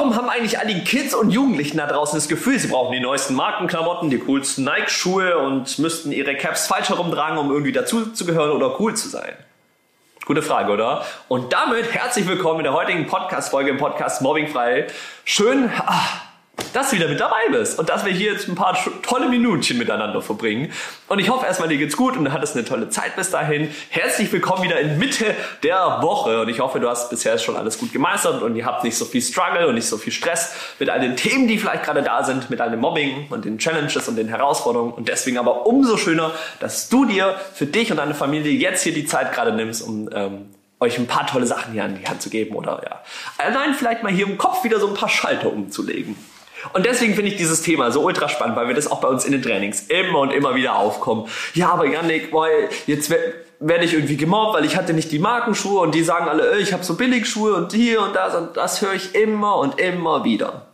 warum haben eigentlich all die Kids und Jugendlichen da draußen das Gefühl, sie brauchen die neuesten Markenklamotten, die coolsten Nike-Schuhe und müssten ihre Caps falsch herumtragen, um irgendwie dazuzugehören oder cool zu sein? Gute Frage, oder? Und damit herzlich willkommen in der heutigen Podcast-Folge im Podcast Mobbingfrei. Schön, ach, dass du wieder mit dabei bist und dass wir hier jetzt ein paar tolle Minütchen miteinander verbringen. Und ich hoffe erstmal, dir geht's gut und du hattest eine tolle Zeit bis dahin. Herzlich willkommen wieder in Mitte der Woche und ich hoffe, du hast bisher schon alles gut gemeistert und ihr habt nicht so viel Struggle und nicht so viel Stress mit all den Themen, die vielleicht gerade da sind, mit all dem Mobbing und den Challenges und den Herausforderungen und deswegen aber umso schöner, dass du dir für dich und deine Familie jetzt hier die Zeit gerade nimmst, um ähm, euch ein paar tolle Sachen hier an die Hand zu geben oder ja, allein vielleicht mal hier im Kopf wieder so ein paar Schalter umzulegen. Und deswegen finde ich dieses Thema so ultra spannend, weil wir das auch bei uns in den Trainings immer und immer wieder aufkommen. Ja, aber Yannick, weil jetzt werde ich irgendwie gemobbt, weil ich hatte nicht die Markenschuhe und die sagen alle, ich habe so Billigschuhe und hier und das und das höre ich immer und immer wieder.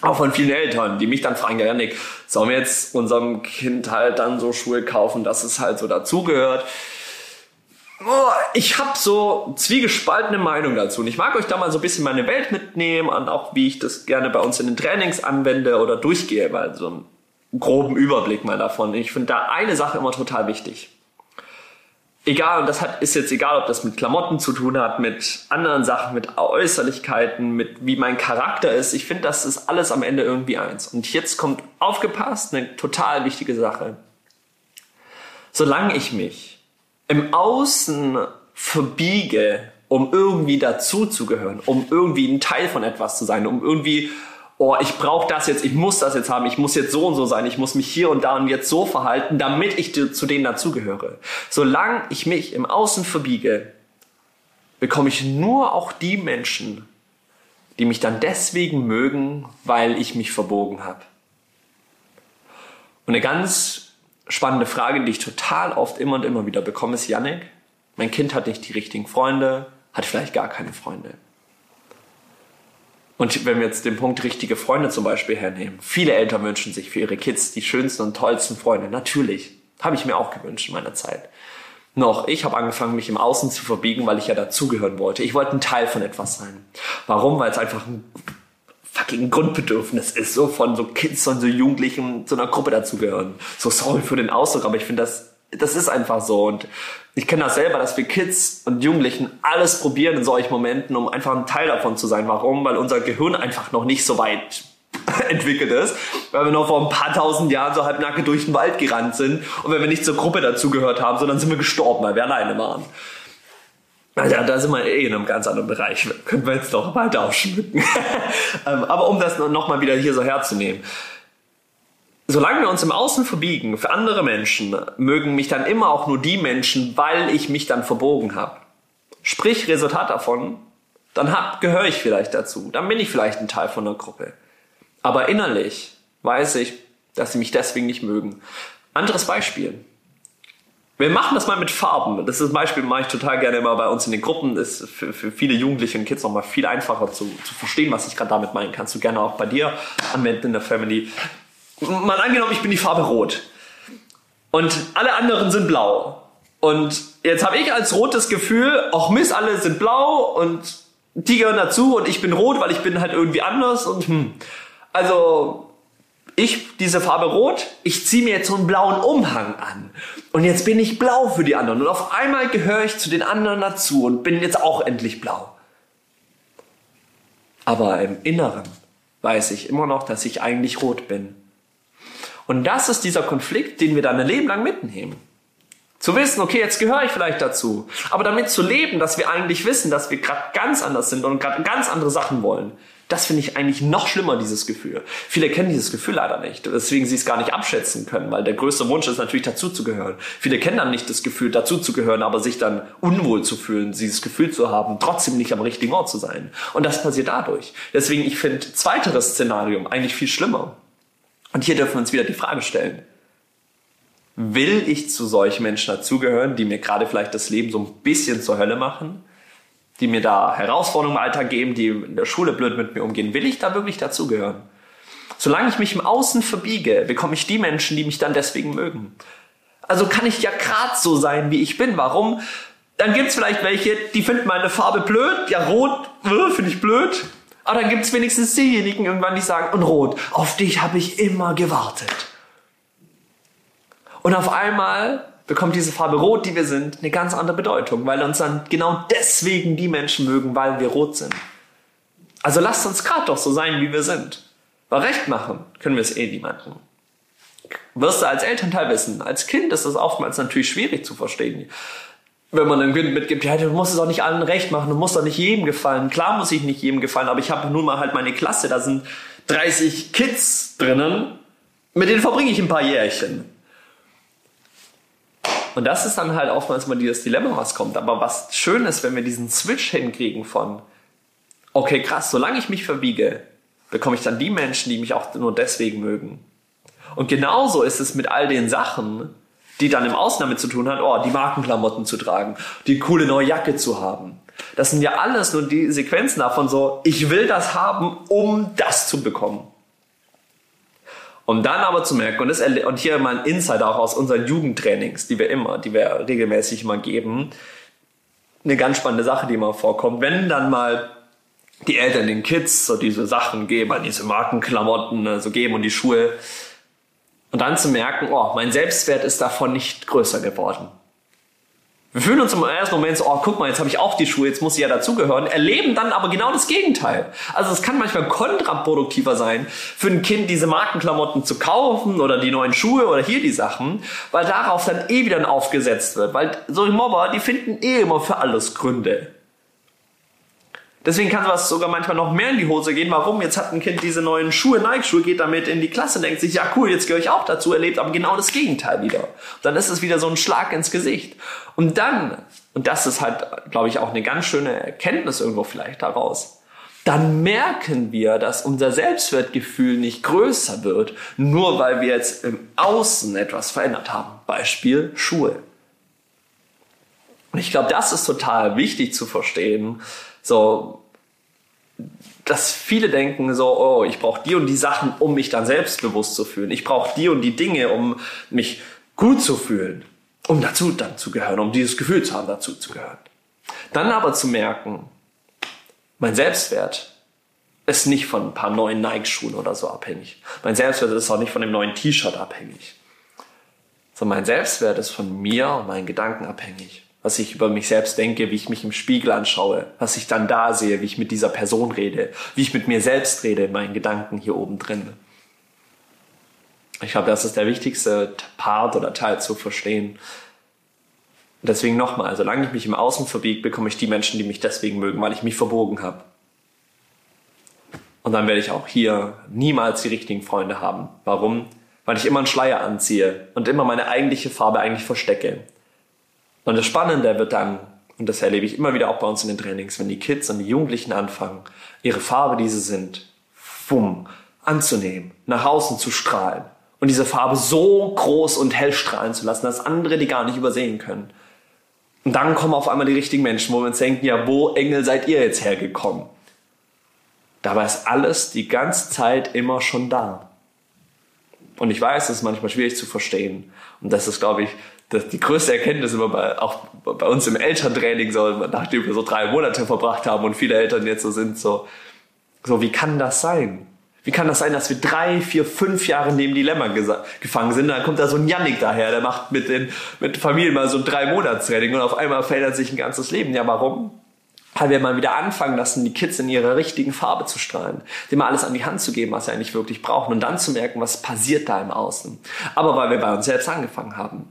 Auch von vielen Eltern, die mich dann fragen, ja Yannick, sollen wir jetzt unserem Kind halt dann so Schuhe kaufen, dass es halt so dazugehört? Oh, ich habe so zwiegespaltene Meinung dazu. Und ich mag euch da mal so ein bisschen meine Welt mitnehmen und auch wie ich das gerne bei uns in den Trainings anwende oder durchgehe, weil so einen groben Überblick mal davon. Ich finde da eine Sache immer total wichtig. Egal, und das hat, ist jetzt egal, ob das mit Klamotten zu tun hat, mit anderen Sachen, mit Äußerlichkeiten, mit wie mein Charakter ist. Ich finde, das ist alles am Ende irgendwie eins. Und jetzt kommt aufgepasst, eine total wichtige Sache. Solange ich mich im Außen verbiege, um irgendwie dazuzugehören, um irgendwie ein Teil von etwas zu sein, um irgendwie, oh, ich brauche das jetzt, ich muss das jetzt haben, ich muss jetzt so und so sein, ich muss mich hier und da und jetzt so verhalten, damit ich zu denen dazugehöre. Solange ich mich im Außen verbiege, bekomme ich nur auch die Menschen, die mich dann deswegen mögen, weil ich mich verbogen habe. Und eine ganz spannende Frage, die ich total oft immer und immer wieder bekomme, ist, Yannick, mein Kind hat nicht die richtigen Freunde, hat vielleicht gar keine Freunde. Und wenn wir jetzt den Punkt richtige Freunde zum Beispiel hernehmen, viele Eltern wünschen sich für ihre Kids die schönsten und tollsten Freunde. Natürlich, habe ich mir auch gewünscht in meiner Zeit. Noch, ich habe angefangen, mich im Außen zu verbiegen, weil ich ja dazugehören wollte. Ich wollte ein Teil von etwas sein. Warum? Weil es einfach ein fucking Grundbedürfnis ist, so von so Kids und so Jugendlichen zu einer Gruppe dazugehören. So sorry für den Ausdruck, aber ich finde das, das ist einfach so. Und ich kenne das selber, dass wir Kids und Jugendlichen alles probieren in solchen Momenten, um einfach ein Teil davon zu sein. Warum? Weil unser Gehirn einfach noch nicht so weit entwickelt ist, weil wir noch vor ein paar tausend Jahren so halbnacke durch den Wald gerannt sind und wenn wir nicht zur Gruppe dazugehört haben, sondern sind wir gestorben, weil wir alleine waren. Also, da sind wir eh in einem ganz anderen Bereich. Können wir jetzt doch weiter ausschmücken. Ähm, aber um das nochmal wieder hier so herzunehmen. Solange wir uns im Außen verbiegen für andere Menschen, mögen mich dann immer auch nur die Menschen, weil ich mich dann verbogen habe. Sprich, Resultat davon, dann gehöre ich vielleicht dazu. Dann bin ich vielleicht ein Teil von einer Gruppe. Aber innerlich weiß ich, dass sie mich deswegen nicht mögen. Anderes Beispiel. Wir machen das mal mit Farben. Das ist ein Beispiel, mache ich total gerne immer bei uns in den Gruppen. Ist für, für viele Jugendliche und Kids nochmal viel einfacher zu, zu verstehen, was ich gerade damit meine. Kannst du gerne auch bei dir anwenden in der Family. Mal angenommen, ich bin die Farbe Rot. Und alle anderen sind blau. Und jetzt habe ich als Rot das Gefühl, auch Mist, alle sind blau und die gehören dazu und ich bin rot, weil ich bin halt irgendwie anders und hm. Also ich, diese Farbe Rot, ich ziehe mir jetzt so einen blauen Umhang an. Und jetzt bin ich blau für die anderen. Und auf einmal gehöre ich zu den anderen dazu und bin jetzt auch endlich blau. Aber im Inneren weiß ich immer noch, dass ich eigentlich rot bin. Und das ist dieser Konflikt, den wir dann ein Leben lang mitnehmen. Zu wissen, okay, jetzt gehöre ich vielleicht dazu. Aber damit zu leben, dass wir eigentlich wissen, dass wir gerade ganz anders sind und gerade ganz andere Sachen wollen. Das finde ich eigentlich noch schlimmer, dieses Gefühl. Viele kennen dieses Gefühl leider nicht, weswegen sie es gar nicht abschätzen können, weil der größte Wunsch ist natürlich dazuzugehören. Viele kennen dann nicht das Gefühl, dazuzugehören, aber sich dann unwohl zu fühlen, dieses Gefühl zu haben, trotzdem nicht am richtigen Ort zu sein. Und das passiert dadurch. Deswegen, ich finde zweiteres Szenarium eigentlich viel schlimmer. Und hier dürfen wir uns wieder die Frage stellen. Will ich zu solchen Menschen dazugehören, die mir gerade vielleicht das Leben so ein bisschen zur Hölle machen? Die mir da Herausforderungen im Alltag geben, die in der Schule blöd mit mir umgehen, will ich da wirklich dazugehören? Solange ich mich im Außen verbiege, bekomme ich die Menschen, die mich dann deswegen mögen. Also kann ich ja grad so sein, wie ich bin. Warum? Dann gibt's vielleicht welche, die finden meine Farbe blöd. Ja, rot äh, finde ich blöd. Aber dann gibt es wenigstens diejenigen irgendwann, die sagen, und Rot, auf dich habe ich immer gewartet. Und auf einmal bekommt diese Farbe Rot, die wir sind, eine ganz andere Bedeutung, weil uns dann genau deswegen die Menschen mögen, weil wir rot sind. Also lasst uns gerade doch so sein, wie wir sind. Weil recht machen können wir es eh niemandem. Wirst du als Elternteil wissen. Als Kind ist das oftmals natürlich schwierig zu verstehen. Wenn man einem Kind mitgibt, ja, du musst es auch nicht allen recht machen, du musst doch nicht jedem gefallen. Klar muss ich nicht jedem gefallen, aber ich habe nun mal halt meine Klasse, da sind 30 Kids drinnen, mit denen verbringe ich ein paar Jährchen. Und das ist dann halt oftmals mal dieses Dilemma, was kommt. Aber was schön ist, wenn wir diesen Switch hinkriegen von, okay, krass, solange ich mich verbiege, bekomme ich dann die Menschen, die mich auch nur deswegen mögen. Und genauso ist es mit all den Sachen, die dann im damit zu tun hat, oh, die Markenklamotten zu tragen, die coole neue Jacke zu haben. Das sind ja alles nur die Sequenzen davon so, ich will das haben, um das zu bekommen. Um dann aber zu merken, und, das, und hier mal ein Insider auch aus unseren Jugendtrainings, die wir immer, die wir regelmäßig immer geben, eine ganz spannende Sache, die immer vorkommt, wenn dann mal die Eltern den Kids so diese Sachen geben, diese Markenklamotten so geben und die Schuhe, und dann zu merken, oh, mein Selbstwert ist davon nicht größer geworden. Wir fühlen uns im ersten Moment so, oh, guck mal, jetzt habe ich auch die Schuhe, jetzt muss ich ja dazugehören, erleben dann aber genau das Gegenteil. Also es kann manchmal kontraproduktiver sein, für ein Kind diese Markenklamotten zu kaufen oder die neuen Schuhe oder hier die Sachen, weil darauf dann eh wieder aufgesetzt wird. Weil solche Mobber, die finden eh immer für alles Gründe. Deswegen kann sowas sogar manchmal noch mehr in die Hose gehen. Warum? Jetzt hat ein Kind diese neuen Schuhe, Nike-Schuhe, geht damit in die Klasse, denkt sich, ja cool, jetzt gehöre ich auch dazu, erlebt aber genau das Gegenteil wieder. Dann ist es wieder so ein Schlag ins Gesicht. Und dann, und das ist halt, glaube ich, auch eine ganz schöne Erkenntnis irgendwo vielleicht daraus, dann merken wir, dass unser Selbstwertgefühl nicht größer wird, nur weil wir jetzt im Außen etwas verändert haben. Beispiel Schuhe. Und ich glaube, das ist total wichtig zu verstehen, so, dass viele denken so, oh, ich brauche die und die Sachen, um mich dann selbstbewusst zu fühlen. Ich brauche die und die Dinge, um mich gut zu fühlen, um dazu dann zu gehören, um dieses Gefühl zu haben, dazu zu gehören. Dann aber zu merken, mein Selbstwert ist nicht von ein paar neuen Nike-Schuhen oder so abhängig. Mein Selbstwert ist auch nicht von dem neuen T-Shirt abhängig. Sondern mein Selbstwert ist von mir und meinen Gedanken abhängig was ich über mich selbst denke, wie ich mich im Spiegel anschaue, was ich dann da sehe, wie ich mit dieser Person rede, wie ich mit mir selbst rede in meinen Gedanken hier oben drin. Ich glaube, das ist der wichtigste Part oder Teil zu verstehen. Deswegen nochmal, solange ich mich im Außen verbiege, bekomme ich die Menschen, die mich deswegen mögen, weil ich mich verbogen habe. Und dann werde ich auch hier niemals die richtigen Freunde haben. Warum? Weil ich immer einen Schleier anziehe und immer meine eigentliche Farbe eigentlich verstecke. Und das Spannende wird dann, und das erlebe ich immer wieder auch bei uns in den Trainings, wenn die Kids und die Jugendlichen anfangen, ihre Farbe, die sie sind, wumm, anzunehmen, nach außen zu strahlen und diese Farbe so groß und hell strahlen zu lassen, dass andere die gar nicht übersehen können. Und dann kommen auf einmal die richtigen Menschen, wo wir uns denken, ja, wo Engel seid ihr jetzt hergekommen? Dabei ist alles die ganze Zeit immer schon da. Und ich weiß, es ist manchmal schwierig zu verstehen. Und das ist, glaube ich, das, die größte Erkenntnis immer bei, auch bei uns im Elterntraining, so, nachdem wir so drei Monate verbracht haben und viele Eltern jetzt so sind, so, so, wie kann das sein? Wie kann das sein, dass wir drei, vier, fünf Jahre neben Dilemma gefangen sind? Dann kommt da so ein Yannick daher, der macht mit den mit Familien mal so ein drei Monats Training und auf einmal verändert sich ein ganzes Leben. Ja, warum? Weil wir mal wieder anfangen lassen, die Kids in ihrer richtigen Farbe zu strahlen, dem mal alles an die Hand zu geben, was sie eigentlich wirklich brauchen und dann zu merken, was passiert da im Außen. Aber weil wir bei uns selbst angefangen haben.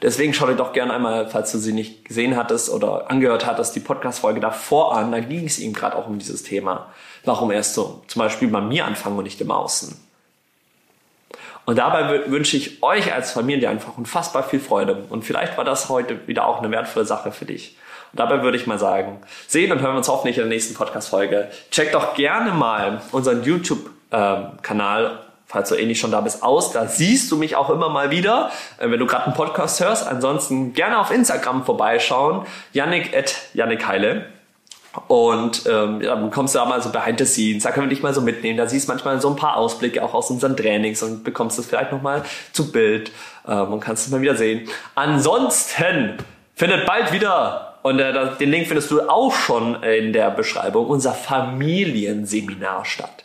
Deswegen schau dir doch gerne einmal, falls du sie nicht gesehen hattest oder angehört hattest, die Podcast-Folge davor an. Da ging es ihm gerade auch um dieses Thema. Warum erst so zum Beispiel bei mir anfangen und nicht im Außen. Und dabei wünsche ich euch als Familie einfach unfassbar viel Freude. Und vielleicht war das heute wieder auch eine wertvolle Sache für dich. Und dabei würde ich mal sagen, sehen und hören wir uns hoffentlich in der nächsten Podcast-Folge. Check doch gerne mal unseren YouTube-Kanal falls du eh nicht schon da bist, aus. Da siehst du mich auch immer mal wieder, äh, wenn du gerade einen Podcast hörst. Ansonsten gerne auf Instagram vorbeischauen. Yannick at Yannick Heile. Und ähm, dann kommst du da mal so behind the scenes, da können wir dich mal so mitnehmen. Da siehst manchmal so ein paar Ausblicke auch aus unseren Trainings und bekommst das vielleicht nochmal zu Bild ähm, und kannst es mal wieder sehen. Ansonsten findet bald wieder und äh, den Link findest du auch schon in der Beschreibung, unser Familienseminar statt.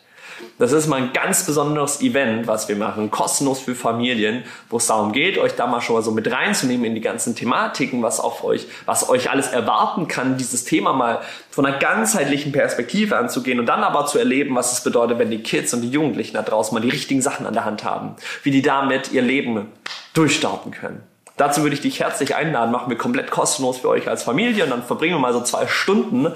Das ist mal ein ganz besonderes Event, was wir machen, kostenlos für Familien, wo es darum geht, euch da mal schon mal so mit reinzunehmen in die ganzen Thematiken, was auf euch, was euch alles erwarten kann, dieses Thema mal von einer ganzheitlichen Perspektive anzugehen und dann aber zu erleben, was es bedeutet, wenn die Kids und die Jugendlichen da draußen mal die richtigen Sachen an der Hand haben, wie die damit ihr Leben durchstarten können. Dazu würde ich dich herzlich einladen, machen wir komplett kostenlos für euch als Familie und dann verbringen wir mal so zwei Stunden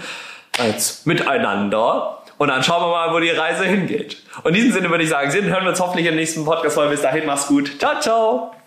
als miteinander und dann schauen wir mal, wo die Reise hingeht. Und in diesem Sinne würde ich sagen, hören wir uns hoffentlich im nächsten Podcast. Bis dahin, mach's gut. Ciao, ciao.